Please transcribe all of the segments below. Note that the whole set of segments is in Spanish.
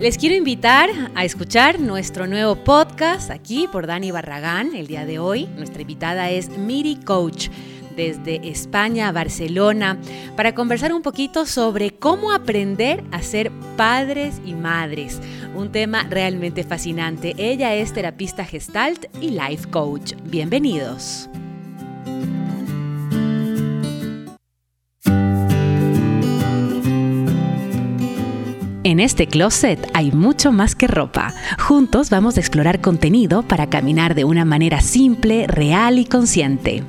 Les quiero invitar a escuchar nuestro nuevo podcast aquí por Dani Barragán. El día de hoy nuestra invitada es Miri Coach desde España Barcelona para conversar un poquito sobre cómo aprender a ser padres y madres. Un tema realmente fascinante. Ella es terapista gestalt y life coach. Bienvenidos. En este closet hay mucho más que ropa. Juntos vamos a explorar contenido para caminar de una manera simple, real y consciente.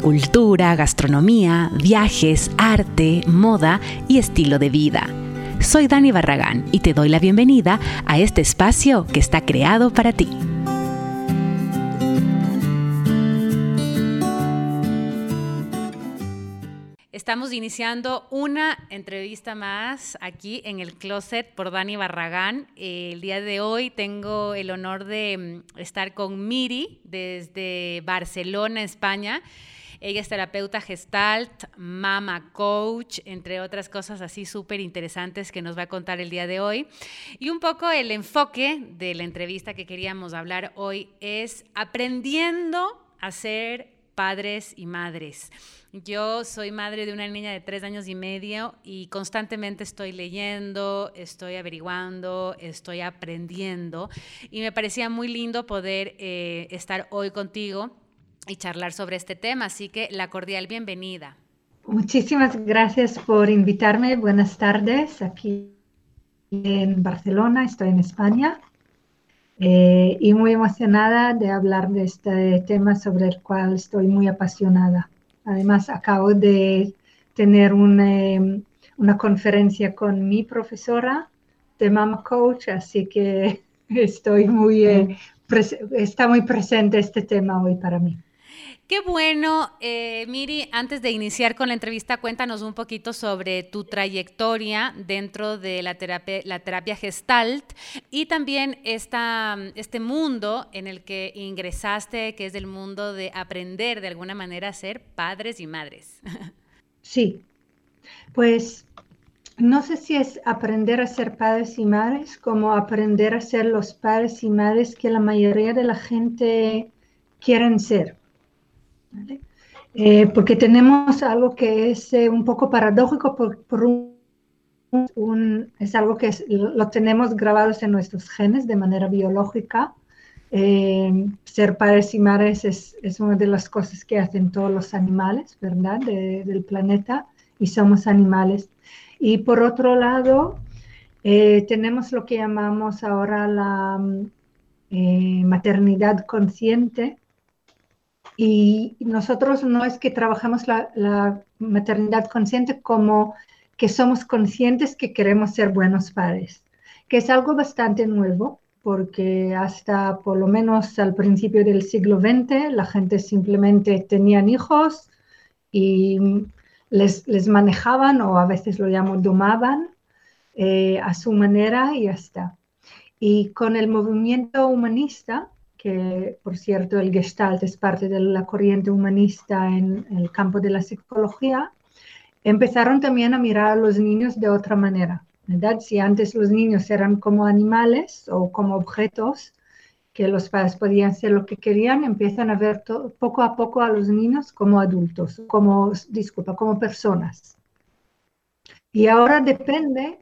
Cultura, gastronomía, viajes, arte, moda y estilo de vida. Soy Dani Barragán y te doy la bienvenida a este espacio que está creado para ti. Estamos iniciando una entrevista más aquí en el closet por Dani Barragán. El día de hoy tengo el honor de mm, estar con Miri desde Barcelona, España. Ella es terapeuta gestalt, mama coach, entre otras cosas así súper interesantes que nos va a contar el día de hoy. Y un poco el enfoque de la entrevista que queríamos hablar hoy es aprendiendo a ser padres y madres. Yo soy madre de una niña de tres años y medio y constantemente estoy leyendo, estoy averiguando, estoy aprendiendo y me parecía muy lindo poder eh, estar hoy contigo y charlar sobre este tema. Así que la cordial bienvenida. Muchísimas gracias por invitarme. Buenas tardes aquí en Barcelona, estoy en España. Eh, y muy emocionada de hablar de este tema sobre el cual estoy muy apasionada. Además, acabo de tener una, una conferencia con mi profesora de Mama Coach, así que estoy muy, eh, está muy presente este tema hoy para mí. Qué bueno, eh, Miri, antes de iniciar con la entrevista, cuéntanos un poquito sobre tu trayectoria dentro de la terapia, la terapia gestalt y también esta, este mundo en el que ingresaste, que es el mundo de aprender de alguna manera a ser padres y madres. Sí, pues no sé si es aprender a ser padres y madres como aprender a ser los padres y madres que la mayoría de la gente quieren ser. Eh, porque tenemos algo que es eh, un poco paradójico por, un, es algo que lo tenemos grabados en nuestros genes de manera biológica. Eh, ser padres y madres es, es, una de las cosas que hacen todos los animales, ¿verdad? del planeta y somos animales. Y por otro lado, tenemos lo que llamamos ahora la maternidad consciente, y nosotros no es que trabajamos la, maternidad consciente como que somos conscientes que queremos ser buenos padres, que es algo bastante nuevo, porque hasta por lo menos al principio del siglo XX la gente simplemente tenían hijos y les, les manejaban o a veces lo llamo domaban eh, a su manera y ya está. Y con el movimiento humanista, que por cierto el Gestalt es parte de la corriente humanista en, el campo de la psicología, empezaron también a mirar a los niños de otra manera. ¿verdad? Si antes los niños eran como animales o como objetos, que los padres podían hacer lo que querían, empiezan a ver poco a poco a los niños como adultos, como, disculpa, como personas. Y ahora depende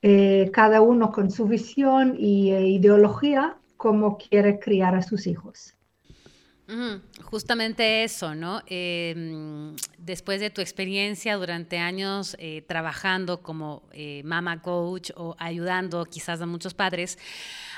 eh, cada uno con su visión y e ideología cómo quiere criar a sus hijos. justamente eso, ¿no? Em, después de tu experiencia durante años eh, trabajando como eh, mama coach o ayudando quizás a muchos padres,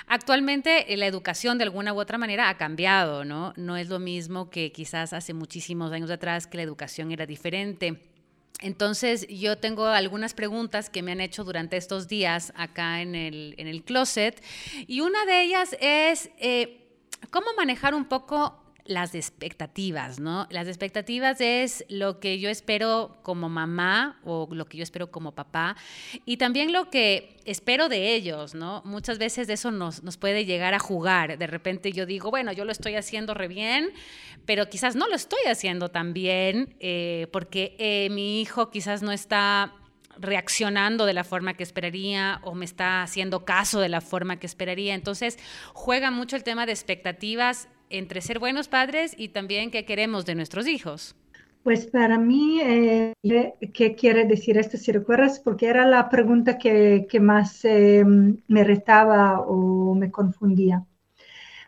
actualmente eh, la educación de alguna u otra manera ha cambiado, ¿no? No es lo mismo que quizás hace muchísimos años atrás que la educación era diferente. Entonces, yo tengo algunas preguntas que me han hecho durante estos días acá en el, en el closet. Y una de ellas es, eh, ¿cómo manejar un poco las expectativas, ¿no? Las expectativas es lo que yo espero como mamá o lo que yo espero como papá y también lo que espero de ellos, ¿no? Muchas veces eso nos, nos puede llegar a jugar. De repente yo digo, bueno, yo lo estoy haciendo re bien, pero quizás no lo estoy haciendo tan bien eh, porque eh, mi hijo quizás no está reaccionando de la forma que esperaría o me está haciendo caso de la forma que esperaría. Entonces, juega mucho el tema de expectativas entre ser buenos padres y también qué queremos de nuestros hijos. Pues para mí, eh, ¿qué quiere decir esto? Si recuerdas, porque era la pregunta que, más eh, me retaba o me confundía.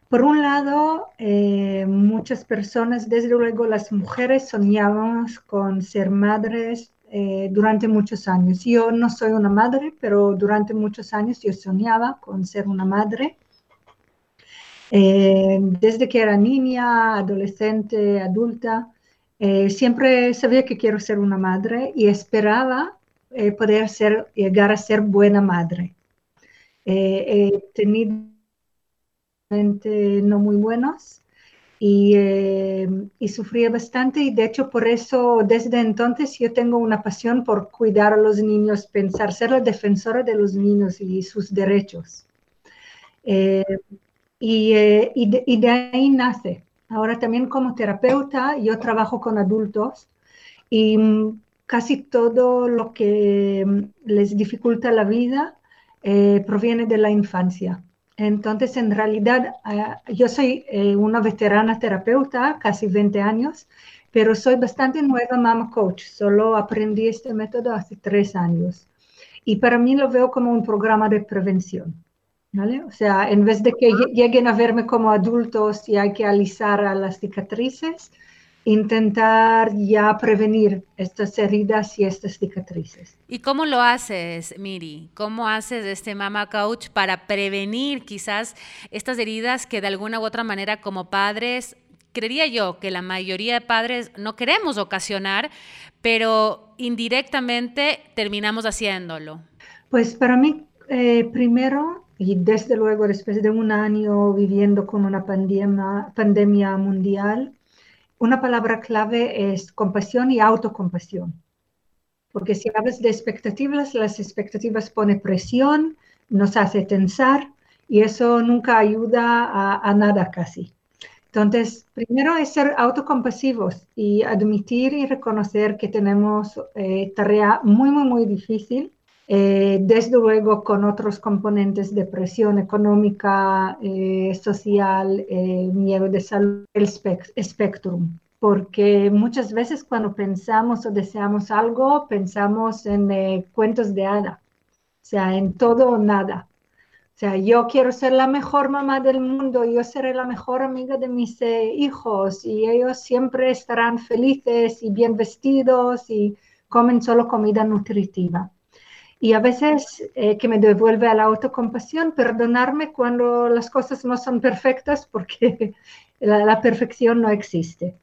Por un lado, eh, muchas personas, desde luego las mujeres, soñábamos con ser madres eh, durante muchos años. Yo no soy una madre, pero durante muchos años yo soñaba con ser una madre. Eh, desde que era niña, adolescente, adulta, siempre sabía que quiero ser una madre y esperaba poder ser, llegar a ser buena madre. he tenido no muy buenos y, eh, y, sufría bastante y de hecho por eso desde entonces yo tengo una pasión por cuidar a los niños, pensar, ser la defensora de los niños y sus derechos. Eh, y, eh, de, ahí nace. Ahora también como terapeuta yo trabajo con adultos y mm, casi todo lo que mm, les dificulta la vida proviene de la infancia. Entonces, en realidad, ah, yo soy eh, una veterana terapeuta, casi 20 años, pero soy bastante nueva mama coach. Solo aprendí este método hace tres años. Y para mí lo veo como un programa de prevención. ¿Vale? O sea, en vez de que lleguen a verme como adultos y hay que alisar a las cicatrices, intentar ya prevenir estas heridas y estas cicatrices. ¿Y cómo lo haces, Miri? ¿Cómo haces este Mama Coach para prevenir quizás estas heridas que de alguna u otra manera como padres, creería yo que la mayoría de padres no queremos ocasionar, pero indirectamente terminamos haciéndolo? Pues para mí, eh, primero, y desde luego después de un año viviendo con una pandemia, mundial, una palabra clave es compasión y autocompasión. Porque si hablas de expectativas, las expectativas ponen presión, nos hace tensar y eso nunca ayuda a, nada casi. Entonces, primero es ser autocompasivos y admitir y reconocer que tenemos eh, tarea muy, muy, muy difícil eh, desde luego con otros componentes de presión económica, eh, social, eh, miedo de salud, el espectrum. Porque muchas veces cuando pensamos o deseamos algo, pensamos en cuentos de hada, o sea, en todo o nada. O sea, yo quiero ser la mejor mamá del mundo, yo seré la mejor amiga de mis hijos y ellos siempre estarán felices y bien vestidos y comen solo comida nutritiva. Y a veces eh, que me devuelve a la autocompasión, perdonarme cuando las cosas no son perfectas porque la, perfección no existe.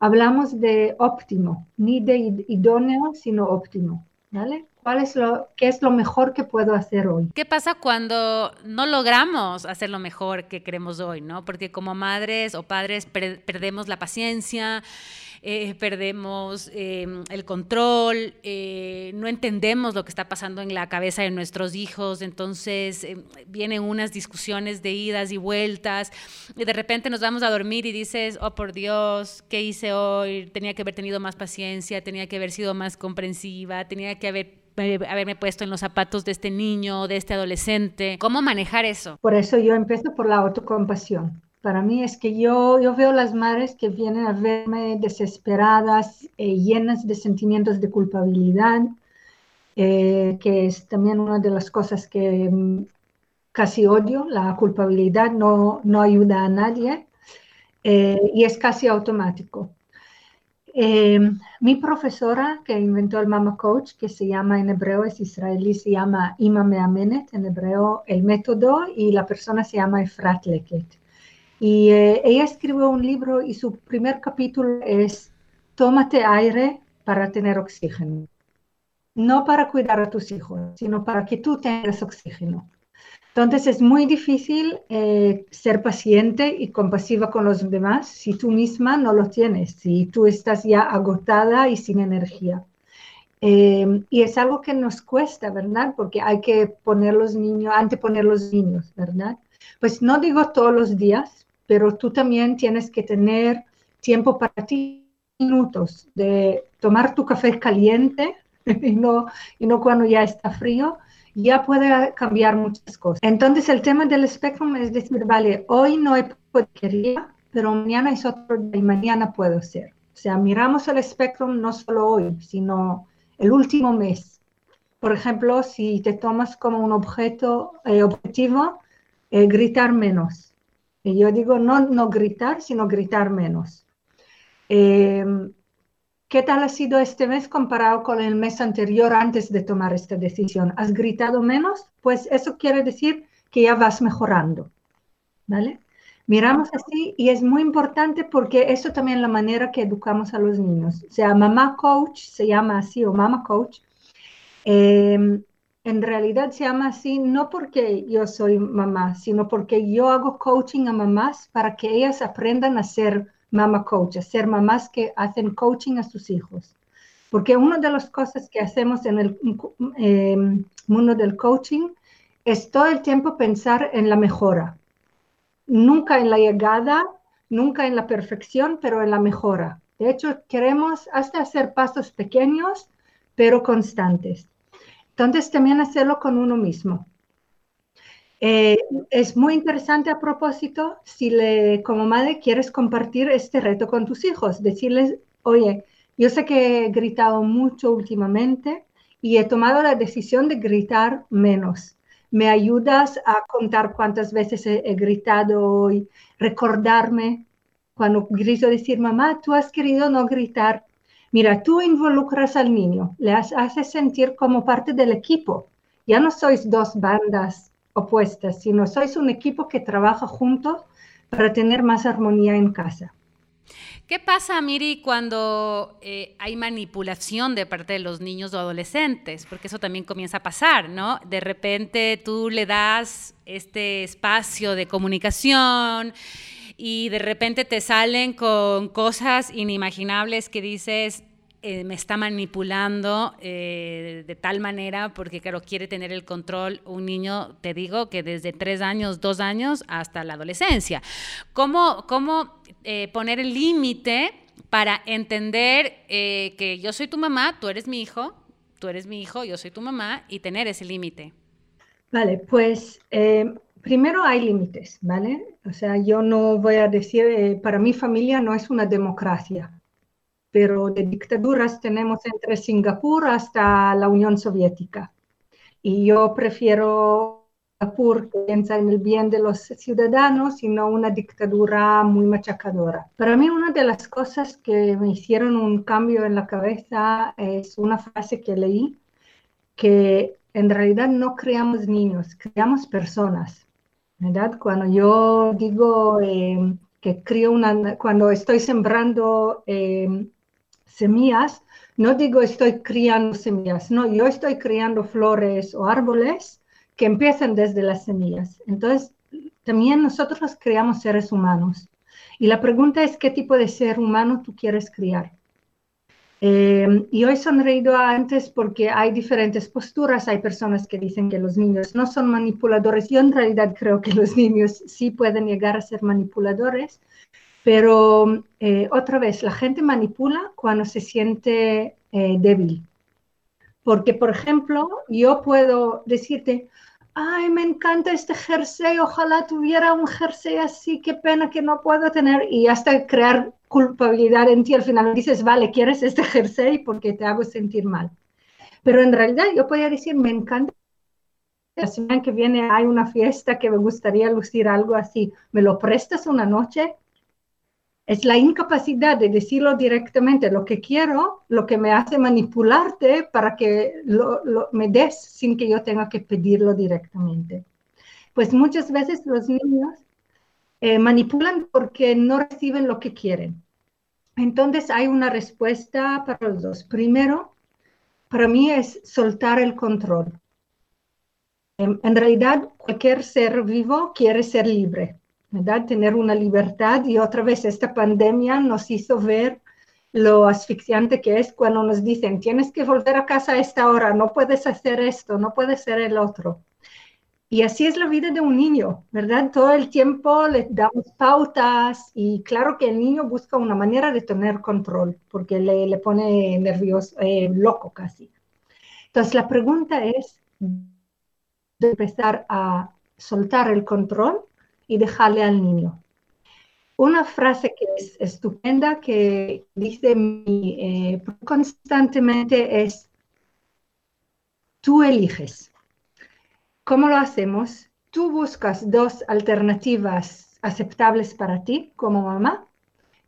Hablamos de óptimo, ni de idóneo, sino óptimo. ¿Vale? ¿Cuál es lo, ¿Qué es lo mejor que puedo hacer hoy? ¿Qué pasa cuando no logramos hacer lo mejor que queremos hoy? ¿no? Porque como madres o padres perdemos la paciencia, eh, perdemos em, el control, eh, no entendemos lo que está pasando en la cabeza de nuestros hijos, entonces em, vienen unas discusiones de idas y vueltas, y de repente nos vamos a dormir y dices, oh por Dios, ¿qué hice hoy? Tenía que haber tenido más paciencia, tenía que haber sido más comprensiva, tenía que eh, haberme puesto en los zapatos de este niño, de este adolescente. ¿Cómo manejar eso? Por eso yo empiezo por la autocompasión para mí es que yo, yo veo las madres que vienen a verme desesperadas, eh, llenas de sentimientos de culpabilidad, eh, que es también una de las cosas que mm, casi odio, la culpabilidad no, no ayuda a nadie eh, y es casi automático. mi profesora que inventó el Mama Coach, que se llama en hebreo, es israelí, se llama Imame Amenet, en hebreo el método, y la persona se llama Efrat Leket. Y eh, ella escribió un libro y su primer capítulo es Tómate aire para tener oxígeno. No para cuidar a tus hijos, sino para que tú tengas oxígeno. Entonces es muy difícil eh, ser paciente y compasiva con los demás si tú misma no lo tienes, si tú estás ya agotada y sin energía. Eh, y es algo que nos cuesta, ¿verdad? Porque hay que poner los niños, anteponer los niños, ¿verdad? Pues no digo todos los días, pero tú también tienes que tener tiempo para ti, minutos de tomar tu café caliente y, no, cuando ya está frío, ya puede cambiar muchas cosas. Entonces el tema del espectro es decir, vale, hoy no hay porquería, pero mañana es otro día y mañana puedo ser. O sea, miramos el espectro no solo hoy, sino el último mes. Por ejemplo, si te tomas como un objeto, eh, objetivo, eh, gritar menos. Y yo digo no, no gritar, sino gritar menos. Em, ¿Qué tal ha sido este mes comparado con el mes anterior antes de tomar esta decisión? ¿Has gritado menos? Pues eso quiere decir que ya vas mejorando. ¿Vale? Miramos así y es muy importante porque eso también es la manera que educamos a los niños. O sea, mamá coach se llama así o mamá coach. Em, en realidad se llama así no porque yo soy mamá, sino porque yo hago coaching a mamás para que ellas aprendan a ser mamá coach, a ser mamás que hacen coaching a sus hijos. Porque una de las cosas que hacemos en el em, mundo del coaching es todo el tiempo pensar en la mejora nunca en la llegada, nunca en la perfección, pero en la mejora. De hecho, queremos hasta hacer pasos pequeños, pero constantes. Entonces, también hacerlo con uno mismo. Eh, es muy interesante a propósito, si le, como madre quieres compartir este reto con tus hijos, decirles, oye, yo sé que he gritado mucho últimamente y he tomado la decisión de gritar menos ¿Me ayudas a contar cuántas veces he, gritado hoy? Recordarme cuando grito decir, mamá, tú has querido no gritar. Mira, tú involucras al niño, le haces sentir como parte del equipo. Ya no sois dos bandas opuestas, sino sois un equipo que trabaja juntos para tener más armonía en casa. ¿Qué pasa, Miri, cuando eh, hay manipulación de parte de los niños o adolescentes? Porque eso también comienza a pasar, ¿no? De repente tú le das este espacio de comunicación y de repente te salen con cosas inimaginables que dices, eh, me está manipulando eh, de tal manera porque, claro, quiere tener el control un niño, te digo, que desde tres años, dos años hasta la adolescencia. ¿Cómo, cómo eh, poner el límite para entender que yo soy tu mamá, tú eres mi hijo, tú eres mi hijo, yo soy tu mamá y tener ese límite? Vale, pues primero hay límites, ¿vale? O sea, yo no voy a decir, para mi familia no es una democracia pero de dictaduras tenemos entre Singapur hasta la Unión Soviética. Y yo prefiero Singapur que piensa en el bien de los ciudadanos y no una dictadura muy machacadora. Para mí una de las cosas que me hicieron un cambio en la cabeza es una frase que leí, que en realidad no creamos niños, creamos personas. Cuando yo digo eh, que crío una, cuando estoy sembrando eh, semillas, no digo estoy criando semillas, no, yo estoy criando flores o árboles que empiezan desde las semillas. Entonces, también nosotros creamos seres humanos. Y la pregunta es, ¿qué tipo de ser humano tú quieres criar? Eh, y hoy sonreído antes porque hay diferentes posturas. Hay personas que dicen que los niños no son manipuladores. Yo en realidad creo que los niños sí pueden llegar a ser manipuladores, pero eh, otra vez, la gente manipula cuando se siente eh, débil. Porque, por ejemplo, yo puedo decirte, ay, me encanta este jersey, ojalá tuviera un jersey así, qué pena que no puedo tener, y hasta crear culpabilidad en ti, al final dices, vale, ¿quieres este jersey? Porque te hago sentir mal. Pero en realidad yo podría decir, me encanta la semana que viene hay una fiesta que me gustaría lucir algo así, ¿me lo prestas una noche? Es la incapacidad de decirlo directamente, lo que quiero, lo que me hace manipularte para que lo, me des sin que yo tenga que pedirlo directamente. Pues muchas veces los niños eh, manipulan porque no reciben lo que quieren. Entonces hay una respuesta para los dos. Primero, para mí es soltar el control. en realidad, cualquier ser vivo quiere ser libre Tener una libertad y otra vez esta pandemia nos hizo ver lo asfixiante que es cuando nos dicen, tienes que volver a casa a esta hora, no puedes hacer esto, no puedes ser el otro. Y así es la vida de un niño, ¿verdad? Todo el tiempo le damos pautas y claro que el niño busca una manera de tener control porque le, le pone nervioso, eh, loco casi. Entonces la pregunta es de empezar a soltar el control y dejarle al niño. Una frase que es estupenda que dice eh, constantemente es, tú eliges. ¿Cómo lo hacemos? Tú buscas dos alternativas aceptables para ti como mamá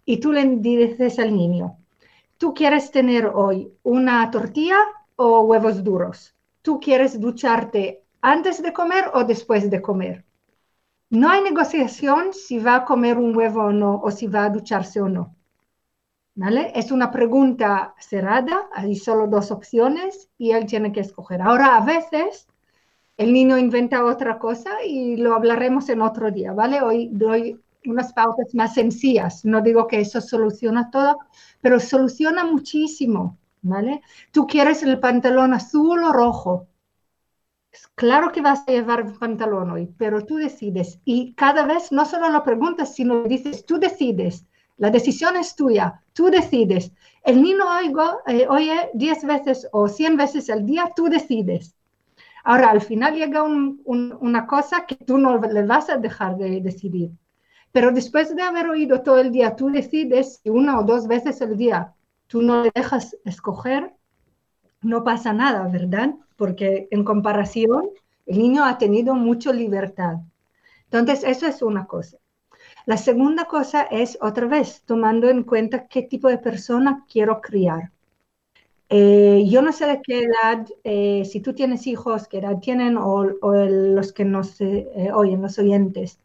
y tú le dices al niño, tú quieres tener hoy una tortilla o huevos duros. Tú quieres ducharte antes de comer o después de comer. No hay negociación si va a comer un huevo o no, o si va a ducharse o no. ¿Vale? Es una pregunta cerrada, hay solo dos opciones y él tiene que escoger. Ahora, a veces el niño inventa otra cosa y lo hablaremos en otro día, ¿vale? Hoy doy unas pautas más sencillas. No digo que eso soluciona todo, pero soluciona muchísimo, ¿vale? Tú quieres el pantalón azul o rojo. Claro que vas a llevar pantalón hoy, pero tú decides. Y cada vez no solo lo preguntas, sino dices, tú decides. La decisión es tuya, tú decides. El niño eh, oye 10 veces o 100 veces al día, tú decides. Ahora, al final llega una cosa que tú no le vas a dejar de decidir. Pero después de haber oído todo el día, tú decides y una o dos veces al día tú no le dejas escoger, no pasa nada, ¿verdad? Porque en comparación, el niño ha tenido mucha libertad. Entonces, eso es una cosa. La segunda cosa es, otra vez, tomando en cuenta qué tipo de persona quiero criar. Eh, yo no sé de qué edad, eh, si tú tienes hijos, qué edad tienen o, los que nos eh, oyen, los oyentes,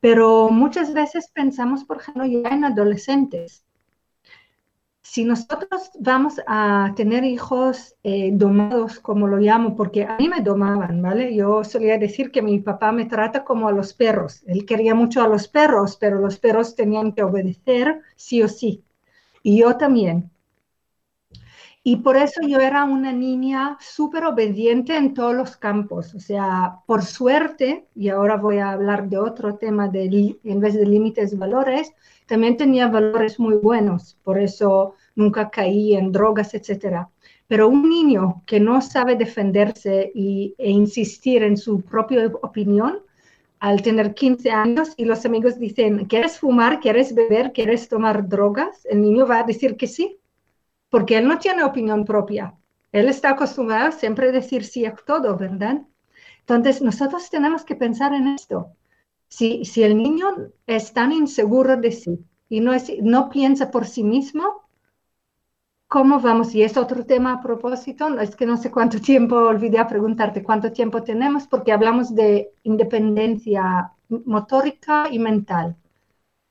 pero muchas veces pensamos, por ejemplo, ya en adolescentes si nosotros vamos a tener hijos eh, domados, como lo llamo, porque a mí me domaban, ¿vale? Yo solía decir que mi papá me trata como a los perros. Él quería mucho a los perros, pero los perros tenían que obedecer sí o sí. Y yo también. Y por eso yo era una niña súper obediente en todos los campos. O sea, por suerte, y ahora voy a hablar de otro tema de, en vez de límites, valores, también tenía valores muy buenos. Por eso nunca caí en drogas, etc. Pero un niño que no sabe defenderse y, e insistir en su propia opinión, al tener 15 años y los amigos dicen, ¿quieres fumar? ¿Quieres beber? ¿Quieres tomar drogas? El niño va a decir que sí, porque él no tiene opinión propia. Él está acostumbrado siempre a decir sí a todo, ¿verdad? Entonces, nosotros tenemos que pensar en esto. Si, si el niño es tan inseguro de sí y no, es, no piensa por sí mismo, ¿cómo vamos? Y es otro tema a propósito, es que no sé cuánto tiempo, olvidé preguntarte cuánto tiempo tenemos, porque hablamos de independencia motórica y mental.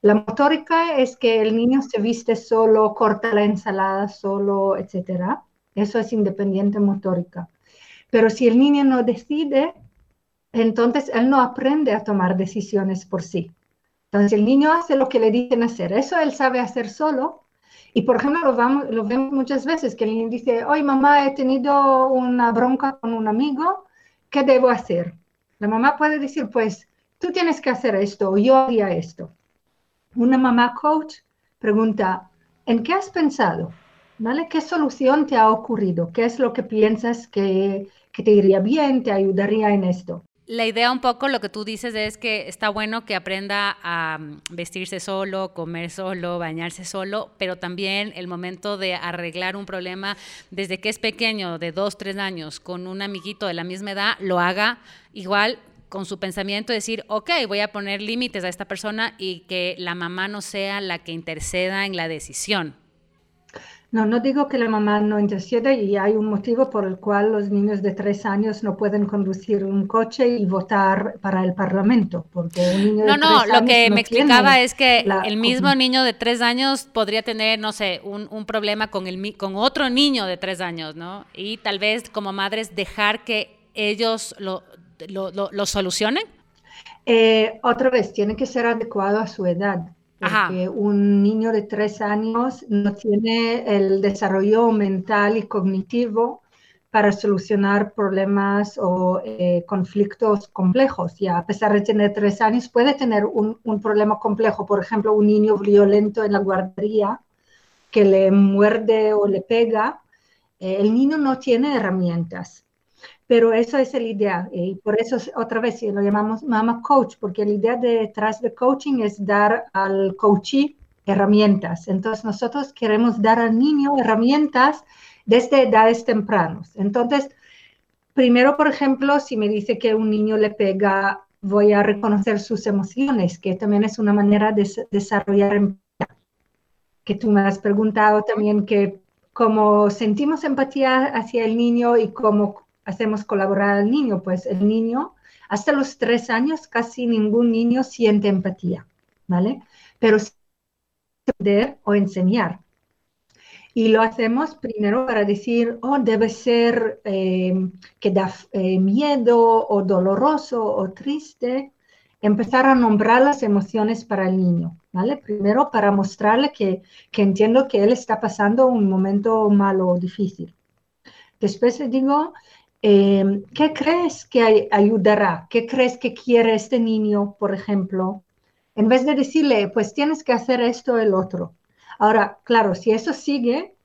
La motórica es que el niño se viste solo, corta la ensalada solo, etc. Eso es independiente motórica. Pero si el niño no decide, entonces él no aprende a tomar decisiones por sí. Entonces el niño hace lo que le dicen hacer. Eso él sabe hacer solo. Y por ejemplo, lo, vamos, vemos muchas veces que el niño dice, hoy mamá he tenido una bronca con un amigo, ¿qué debo hacer? La mamá puede decir, pues tú tienes que hacer esto yo haría esto una mamá coach pregunta, ¿en qué has pensado? ¿Qué solución te ha ocurrido? ¿Qué es lo que piensas que, te iría bien, te ayudaría en esto? La idea un poco, lo que tú dices es que está bueno que aprenda a mm, vestirse solo, comer solo, bañarse solo, pero también el momento de arreglar un problema desde que es pequeño, de dos, tres años, con un amiguito de la misma edad, lo haga igual con su pensamiento decir, ok, voy a poner límites a esta persona y que la mamá no sea la que interceda en la decisión. No, no digo que la mamá no interceda y hay un motivo por el cual los niños de tres años no pueden conducir un coche y votar para el Parlamento. Porque no, no, lo que me explicaba es que el mismo niño de tres años podría tener, no sé, un, un problema con, el, con otro niño de tres años, ¿no? Y tal vez como madres dejar que ellos lo lo, lo, solucionen? Eh, otra vez, tiene que ser adecuado a su edad. Porque un niño de tres años no tiene el desarrollo mental y cognitivo para solucionar problemas o eh, conflictos complejos. Y a pesar de tener tres años, puede tener un, un, problema complejo. Por ejemplo, un niño violento en la guardería que le muerde o le pega Eh, el niño no tiene herramientas, pero eso es la idea. Y por eso, otra vez, lo llamamos mama coach, porque la idea detrás de coaching es dar al coachee herramientas. Entonces, nosotros queremos dar al niño herramientas desde edades tempranas. Entonces, primero, por ejemplo, si me dice que un niño le pega, voy a reconocer sus emociones, que también es una manera de desarrollar empatía. Que tú me has preguntado también que cómo sentimos empatía hacia el niño y cómo hacemos colaborar al niño. Pues el niño, hasta los tres años, casi ningún niño siente empatía, ¿vale? Pero sí o enseñar. Y lo hacemos primero para decir, oh, debe ser eh, que da eh, miedo o doloroso o triste. Empezar a nombrar las emociones para el niño, ¿vale? Primero para mostrarle que, que entiendo que él está pasando un momento malo o difícil. Después le digo, eh, ¿qué crees que ayudará? ¿Qué crees que quiere este niño, por ejemplo? En vez de decirle, pues tienes que hacer esto o el otro. Ahora, claro, si eso sigue,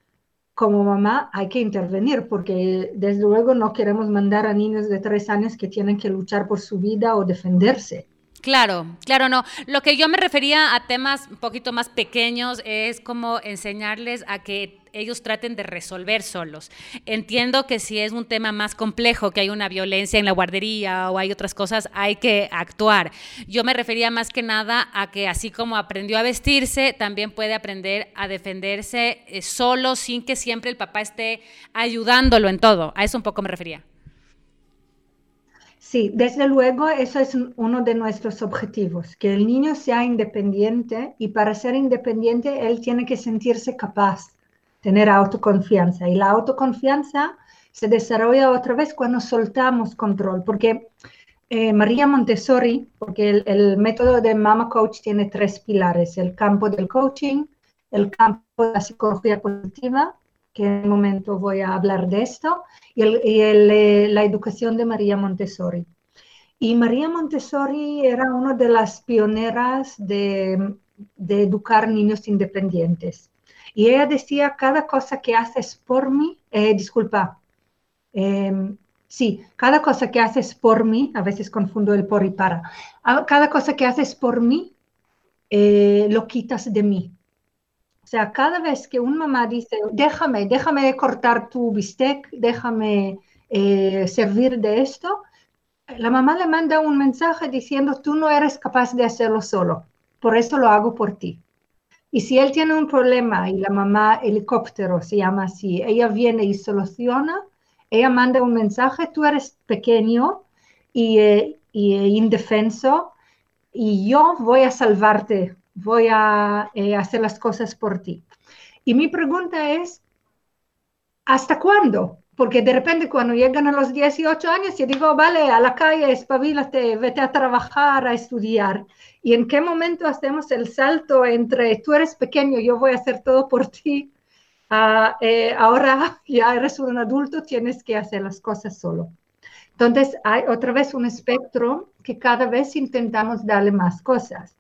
como mamá hay que intervenir porque desde luego no queremos mandar a niños de tres años que tienen que luchar por su vida o defenderse. Claro, claro, no. Lo que yo me refería a temas un poquito más pequeños es como enseñarles a que ellos traten de resolver solos. Entiendo que si es un tema más complejo, que hay una violencia en la guardería o hay otras cosas, hay que actuar. Yo me refería más que nada a que así como aprendió a vestirse, también puede aprender a defenderse eh, solo sin que siempre el papá esté ayudándolo en todo. A eso un poco me refería. Sí, desde luego eso es uno de nuestros objetivos, que el niño sea independiente y para ser independiente él tiene que sentirse capaz tener autoconfianza. Y la autoconfianza se desarrolla otra vez cuando soltamos control, porque eh, María Montessori, porque el, método de Mama Coach tiene tres pilares, el campo del coaching, el campo de la psicología positiva, que en un momento voy a hablar de esto, y, eh, la educación de María Montessori. Y María Montessori era una de las pioneras de, de educar niños independientes. Y ella decía, cada cosa que haces por mí, eh, disculpa, em, sí, cada cosa que haces por mí, a veces confundo el por y para, ah, cada cosa que haces por mí, eh, lo quitas de mí. Sea, cada vez que una mamá dice, déjame, déjame cortar tu bistec, déjame eh, servir de esto, la mamá le manda un mensaje diciendo, tú no eres capaz de hacerlo solo, por eso lo hago por ti. Y si él tiene un problema y la mamá helicóptero se llama así, ella viene y soluciona, ella manda un mensaje, tú eres pequeño y, eh, y eh, indefenso y yo voy a salvarte, voy a eh, hacer las cosas por ti. Y mi pregunta es, ¿hasta cuándo? Porque de repente cuando llegan a los 18 años, yo digo, vale, a la calle, espabilate, vete a trabajar, a estudiar. ¿Y en qué momento hacemos el salto entre tú eres pequeño, yo voy a hacer todo por ti? Eh, ahora ya eres un adulto, tienes que hacer las cosas solo. Entonces hay otra vez un espectro que cada vez intentamos darle más cosas.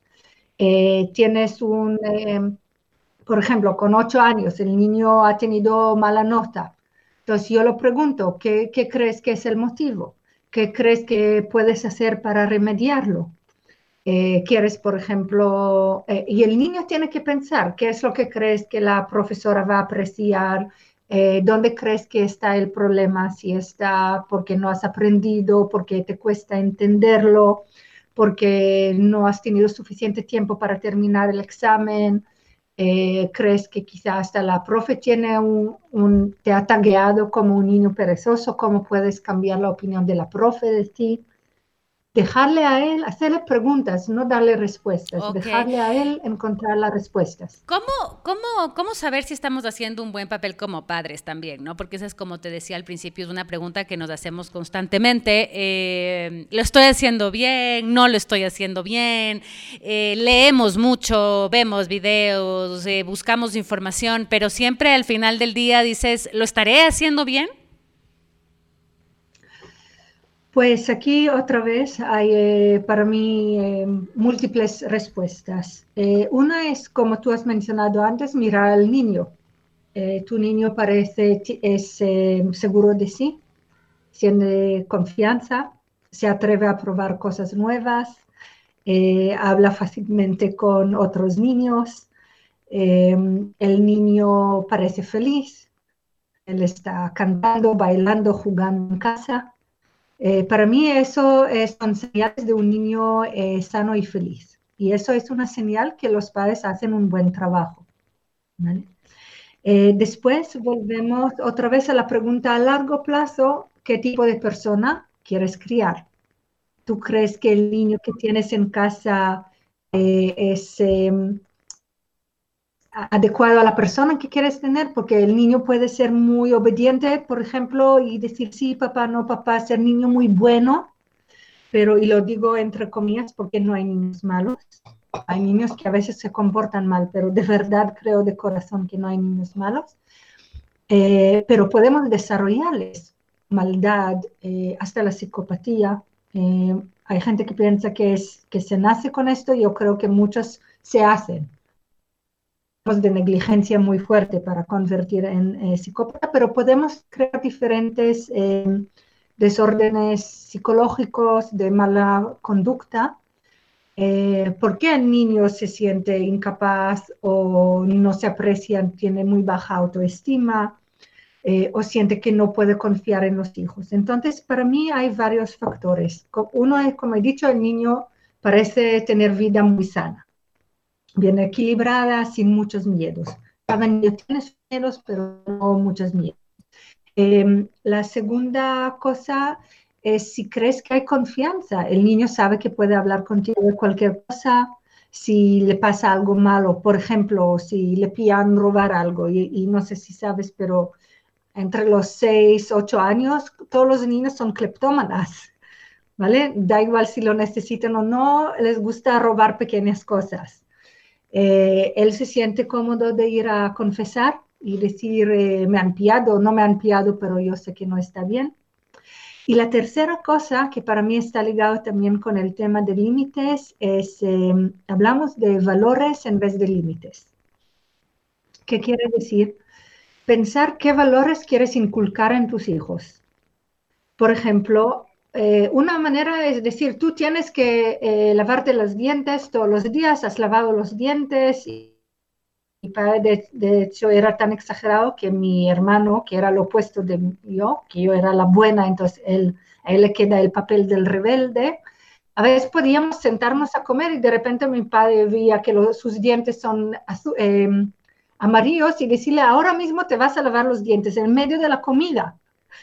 Eh, tienes un, eh, por ejemplo, con ocho años el niño ha tenido mala nota. Entonces yo lo pregunto, ¿qué, crees que es el motivo? ¿Qué crees que puedes hacer para remediarlo? Eh, quieres, por ejemplo, y el niño tiene que pensar qué es lo que crees que la profesora va a apreciar, dónde crees que está el problema, si está porque no has aprendido, porque te cuesta entenderlo, porque no has tenido suficiente tiempo para terminar el examen, crees que quizás hasta la profe tiene un, te ha como un niño perezoso, cómo puedes cambiar la opinión de la profe de ti dejarle a él, hacerle preguntas, no darle respuestas, dejarle a él encontrar las respuestas. ¿Cómo, cómo, ¿Cómo saber si estamos haciendo un buen papel como padres también? ¿no? Porque esa es como te decía al principio, es una pregunta que nos hacemos constantemente. Eh, ¿Lo estoy haciendo bien? ¿No lo estoy haciendo bien? Eh, leemos mucho, vemos videos, eh, buscamos información, pero siempre al final del día dices, ¿lo estaré haciendo bien? Pues aquí otra vez hay eh, para mí eh, múltiples respuestas. Eh, una es, como tú has mencionado antes, mirar al niño. tu niño parece es seguro de sí, tiene confianza, se atreve a probar cosas nuevas, habla fácilmente con otros niños, el niño parece feliz, él está cantando, bailando, jugando en casa. Para mí eso son señales de un niño sano y feliz. Y eso es una señal que los padres hacen un buen trabajo. Eh, después volvemos otra vez a la pregunta a largo plazo, ¿qué tipo de persona quieres criar? ¿Tú crees que el niño que tienes en casa eh, es em, adecuado a la persona que quieres tener? Porque el niño puede ser muy obediente, por ejemplo, y decir sí, papá, no, papá, ser niño muy bueno, pero, y lo digo entre comillas porque no hay niños malos, hay niños que a veces se comportan mal, pero de verdad creo de corazón que no hay niños malos. Eh, pero podemos desarrollarles maldad, eh, hasta la psicopatía. Eh, hay gente que piensa que, es, que se nace con esto, yo creo que muchos se hacen de negligencia muy fuerte para convertir en psicópata, pero podemos crear diferentes desórdenes psicológicos de mala conducta eh, ¿Por qué el niño se siente incapaz o no se aprecia, tiene muy baja autoestima eh, o siente que no puede confiar en los hijos? Entonces, para mí hay varios factores. Uno es, como he dicho, el niño parece tener vida muy sana, bien equilibrada, sin muchos miedos. Cada niño tiene miedos, pero no muchos miedos. Em, la segunda cosa es si crees que hay confianza. El niño sabe que puede hablar contigo de cualquier cosa. Si le pasa algo malo, por ejemplo, si le pillan robar algo, y, no sé si sabes, pero entre los 6, 8 años, todos los niños son cleptómanas, ¿vale? Da igual si lo necesitan o no, les gusta robar pequeñas cosas. Eh, él se siente cómodo de ir a confesar y decir, eh, me han pillado, no me han pillado, pero yo sé que no está bien. Y la tercera cosa que para mí está ligado también con el tema de límites es, em, hablamos de valores en vez de límites. ¿Qué quiere decir? Pensar qué valores quieres inculcar en tus hijos. Por ejemplo, eh, una manera es decir, tú tienes que eh, lavarte los dientes todos los días, has lavado los dientes y mi padre, de, hecho, era tan exagerado que mi hermano, que era lo opuesto de yo, que yo era la buena, entonces él, a él le queda el papel del rebelde. A veces podíamos sentarnos a comer y de repente mi padre veía que sus dientes son em, amarillos y decirle, ahora mismo te vas a lavar los dientes en medio de la comida,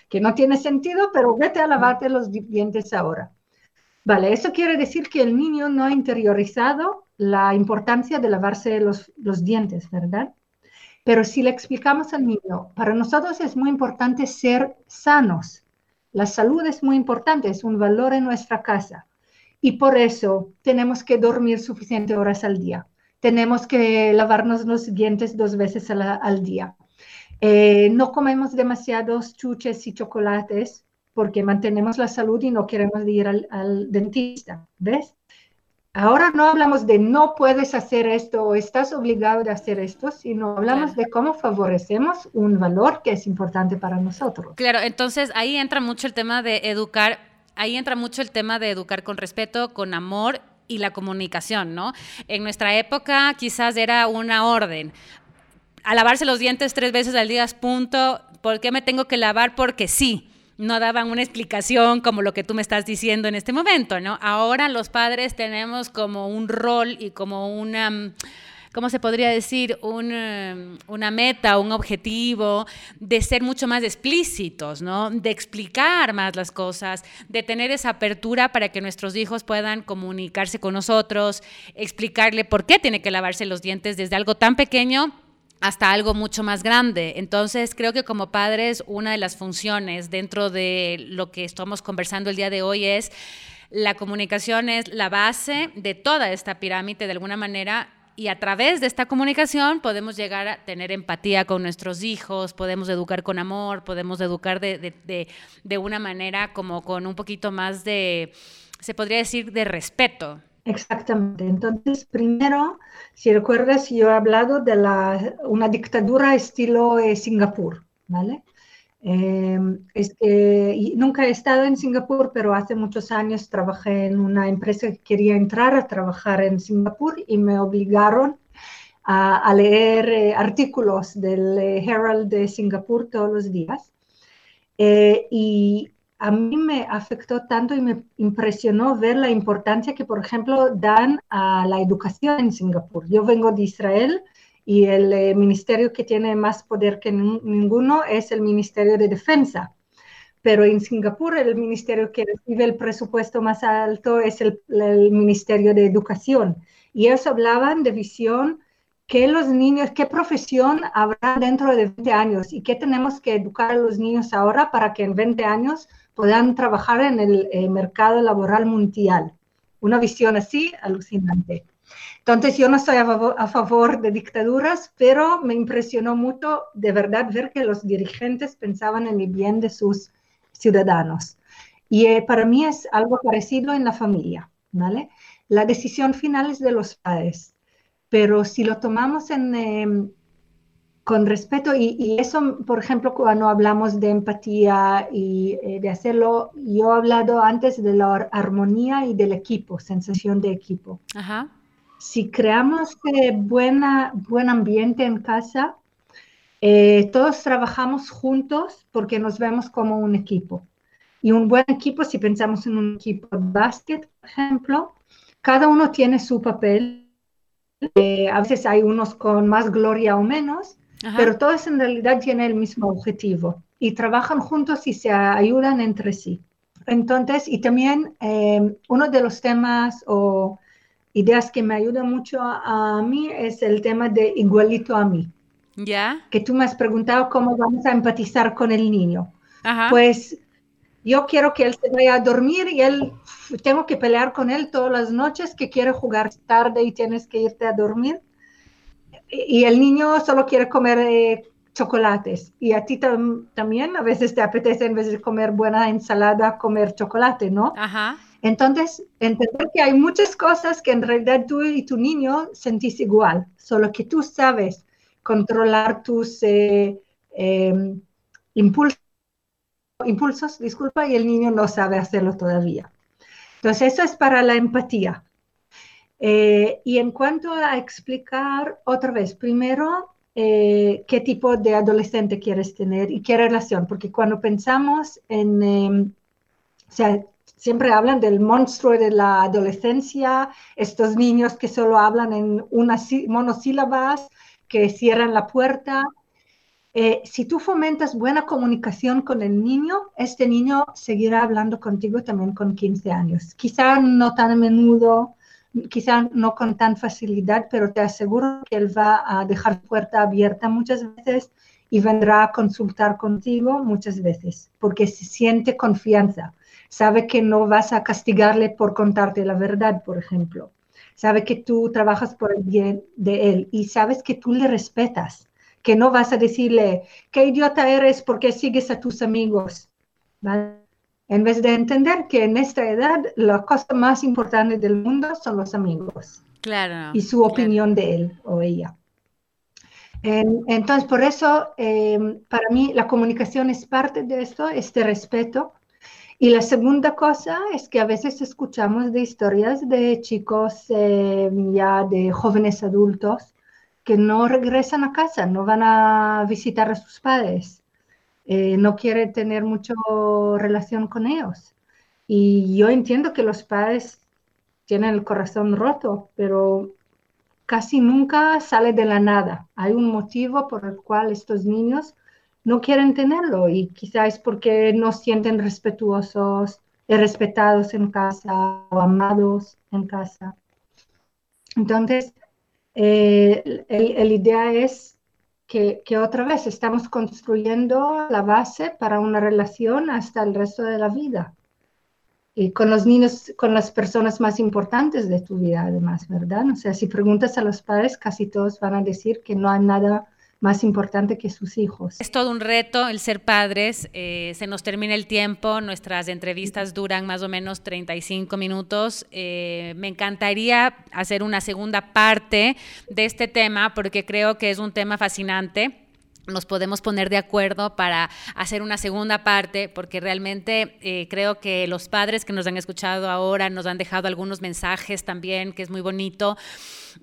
que no tiene sentido, pero vete a lavarte los dientes ahora. Vale, eso quiere decir que el niño no ha interiorizado la importancia de lavarse los, dientes, ¿verdad? Pero si le explicamos al niño, para nosotros es muy importante ser sanos. La salud es muy importante, es un valor en nuestra casa. Y por eso tenemos que dormir suficientes horas al día. Tenemos que lavarnos los dientes dos veces al día. Eh, no comemos demasiados chuches y chocolates porque mantenemos la salud y no queremos ir al, al dentista. ¿Ves? Ahora no hablamos de no puedes hacer esto o estás obligado a hacer esto, sino hablamos de cómo favorecemos un valor que es importante para nosotros. Claro, entonces ahí entra mucho el tema de educar, ahí entra mucho el tema de educar con respeto, con amor y la comunicación, ¿no? En nuestra época quizás era una orden. A lavarse los dientes tres veces al día punto. ¿Por qué me tengo que lavar? Porque sí no daban una explicación como lo que tú me estás diciendo en este momento, ¿no? Ahora los padres tenemos como un rol y como una... ¿cómo se podría decir? una meta, un objetivo de ser mucho más explícitos, ¿no? De explicar más las cosas, de tener esa apertura para que nuestros hijos puedan comunicarse con nosotros, explicarle por qué tiene que lavarse los dientes desde algo tan pequeño hasta algo mucho más grande. Entonces, creo que como padres, una de las funciones dentro de lo que estamos conversando el día de hoy es la comunicación es la base de toda esta pirámide de alguna manera y a través de esta comunicación podemos llegar a tener empatía con nuestros hijos, podemos educar con amor, podemos educar de, de una manera como con un poquito más de, se podría decir, de respeto, Exactamente. Entonces, primero, si recuerdas, yo he hablado de la, una dictadura estilo eh, Singapur, ¿vale? Em, nunca he estado en Singapur, pero hace muchos años trabajé en una empresa que quería entrar a trabajar en Singapur y me obligaron a, leer eh, artículos del eh, Herald de Singapur todos los días. y a mí me afectó tanto y me impresionó ver la importancia que, por ejemplo, dan a la educación en Singapur. Yo vengo de Israel y el eh, ministerio que tiene más poder que ninguno es el Ministerio de Defensa. Pero en Singapur el ministerio que recibe el presupuesto más alto es el, Ministerio de Educación. Y ellos hablaban de visión qué los niños, qué profesión habrá dentro de 20 años y qué tenemos que educar a los niños ahora para que en 20 años puedan trabajar en el eh, mercado laboral mundial. Una visión así alucinante. Entonces, yo no estoy a favor, de dictaduras, pero me impresionó mucho de verdad ver que los dirigentes pensaban en el bien de sus ciudadanos. Y eh, para mí es algo parecido en la familia, ¿vale? La decisión final es de los padres, pero si lo tomamos en, em, con respeto y, eso, por ejemplo, cuando hablamos de empatía y eh, de hacerlo, yo he hablado antes de la armonía y del equipo, sensación de equipo. Si creamos eh, buena, buen ambiente en casa, eh, todos trabajamos juntos porque nos vemos como un equipo. Y un buen equipo, si pensamos en un equipo de básquet, por ejemplo, cada uno tiene su papel. a veces hay unos con más gloria o menos, pero todos en realidad tienen el mismo objetivo y trabajan juntos y se ayudan entre sí. Entonces, y también em, uno de los temas o ideas que me ayuda mucho a, mí es el tema de igualito a mí. ¿Ya? Que tú me has preguntado cómo vamos a empatizar con el niño. Pues yo quiero que él se vaya a dormir y él, tengo que pelear con él todas las noches que quiere jugar tarde y tienes que irte a dormir y el niño solo quiere comer eh, chocolates y a ti también a veces te apetece en vez de comer buena ensalada comer chocolate, ¿no? Ajá. Entonces, entender que hay muchas cosas que en realidad tú y tu niño sentís igual, solo que tú sabes controlar tus eh, em, impulsos, impulsos, disculpa, y el niño no sabe hacerlo todavía. Entonces, eso es para la empatía. Eh, y en cuanto a explicar otra vez, primero, eh, qué tipo de adolescente quieres tener y qué relación, porque cuando pensamos en, em, o sea, siempre hablan del monstruo de la adolescencia, estos niños que solo hablan en unas monosílabas, que cierran la puerta. Eh, si tú fomentas buena comunicación con el niño, este niño seguirá hablando contigo también con 15 años. Quizá no tan a menudo, quizá no con tan facilidad, pero te aseguro que él va a dejar puerta abierta muchas veces y vendrá a consultar contigo muchas veces, porque se siente confianza. Sabe que no vas a castigarle por contarte la verdad, por ejemplo. Sabe que tú trabajas por el bien de él y sabes que tú le respetas, que no vas a decirle, qué idiota eres porque sigues a tus amigos. ¿Vale? En vez de entender que en esta edad la cosa más importante del mundo son los amigos. Claro. Y su opinión de él o ella. entonces, por eso, em, para mí, la comunicación es parte de esto, este respeto. Y la segunda cosa es que a veces escuchamos de historias de chicos em, ya de jóvenes adultos que no regresan a casa, no van a visitar a sus padres eh, no quiere tener mucha relación con ellos. Y yo entiendo que los padres tienen el corazón roto, pero casi nunca sale de la nada. Hay un motivo por el cual estos niños no quieren tenerlo y quizás es porque no sienten respetuosos, respetados en casa o amados en casa. Entonces, eh, la idea es que, otra vez estamos construyendo la base para una relación hasta el resto de la vida. Y con los niños, con las personas más importantes de tu vida, además, ¿verdad? O sea, si preguntas a los padres, casi todos van a decir que no hay nada más importante que sus hijos. Es todo un reto el ser padres. Eh, se nos termina el tiempo, nuestras entrevistas duran más o menos 35 minutos. Eh, me encantaría hacer una segunda parte de este tema porque creo que es un tema fascinante nos podemos poner de acuerdo para hacer una segunda parte, porque realmente eh, creo que los padres que nos han escuchado ahora nos han dejado algunos mensajes también, que es muy bonito.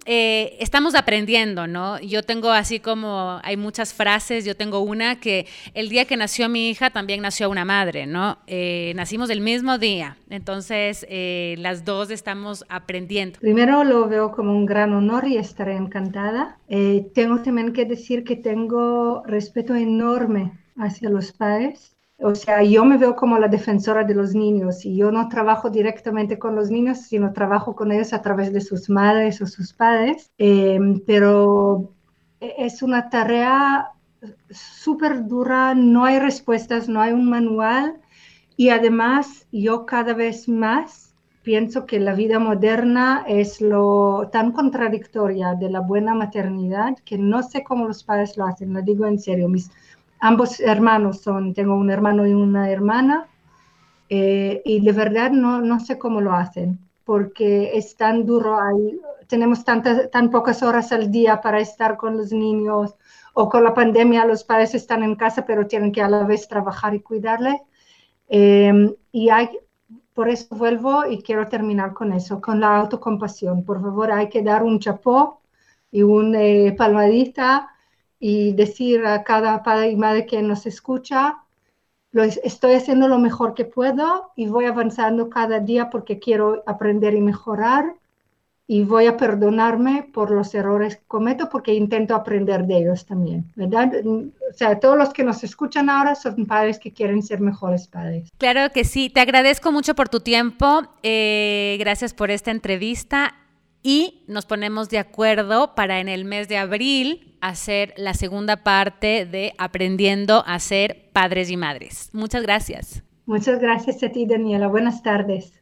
Eh, estamos aprendiendo, ¿no? Yo tengo así como, hay muchas frases, yo tengo una que el día que nació mi hija también nació una madre, ¿no? Eh, nacimos el mismo día, entonces eh, las dos estamos aprendiendo. Primero lo veo como un gran honor y estaré encantada. tengo también que decir que tengo respeto enorme hacia los padres o sea, yo me veo como la defensora de los niños y yo no trabajo directamente con los niños, sino trabajo con ellos a través de sus madres o sus padres. Em, pero es una tarea súper dura, no hay respuestas, no hay un manual y además yo cada vez más pienso que la vida moderna es lo tan contradictoria de la buena maternidad que no sé cómo los padres lo hacen, lo digo en serio. Mis, ambos hermanos son, tengo un hermano y una hermana, eh, y de verdad no, no sé cómo lo hacen, porque es tan duro, hay, tenemos tantas, tan pocas horas al día para estar con los niños, o con la pandemia los padres están en casa, pero tienen que a la vez trabajar y cuidarle. Em, y hay, por eso vuelvo y quiero terminar con eso, con la autocompasión. Por favor, hay que dar un chapó y una eh, palmadita y decir a cada padre y madre que nos escucha, lo estoy haciendo lo mejor que puedo y voy avanzando cada día porque quiero aprender y mejorar y voy a perdonarme por los errores que cometo porque intento aprender de ellos también, ¿verdad? O sea, todos los que nos escuchan ahora son padres que quieren ser mejores padres. Claro que sí, te agradezco mucho por tu tiempo, eh, gracias por esta entrevista y nos ponemos de acuerdo para en el mes de abril hacer la segunda parte de aprendiendo a ser padres y madres. Muchas gracias. Muchas gracias a ti, Daniela. Buenas tardes.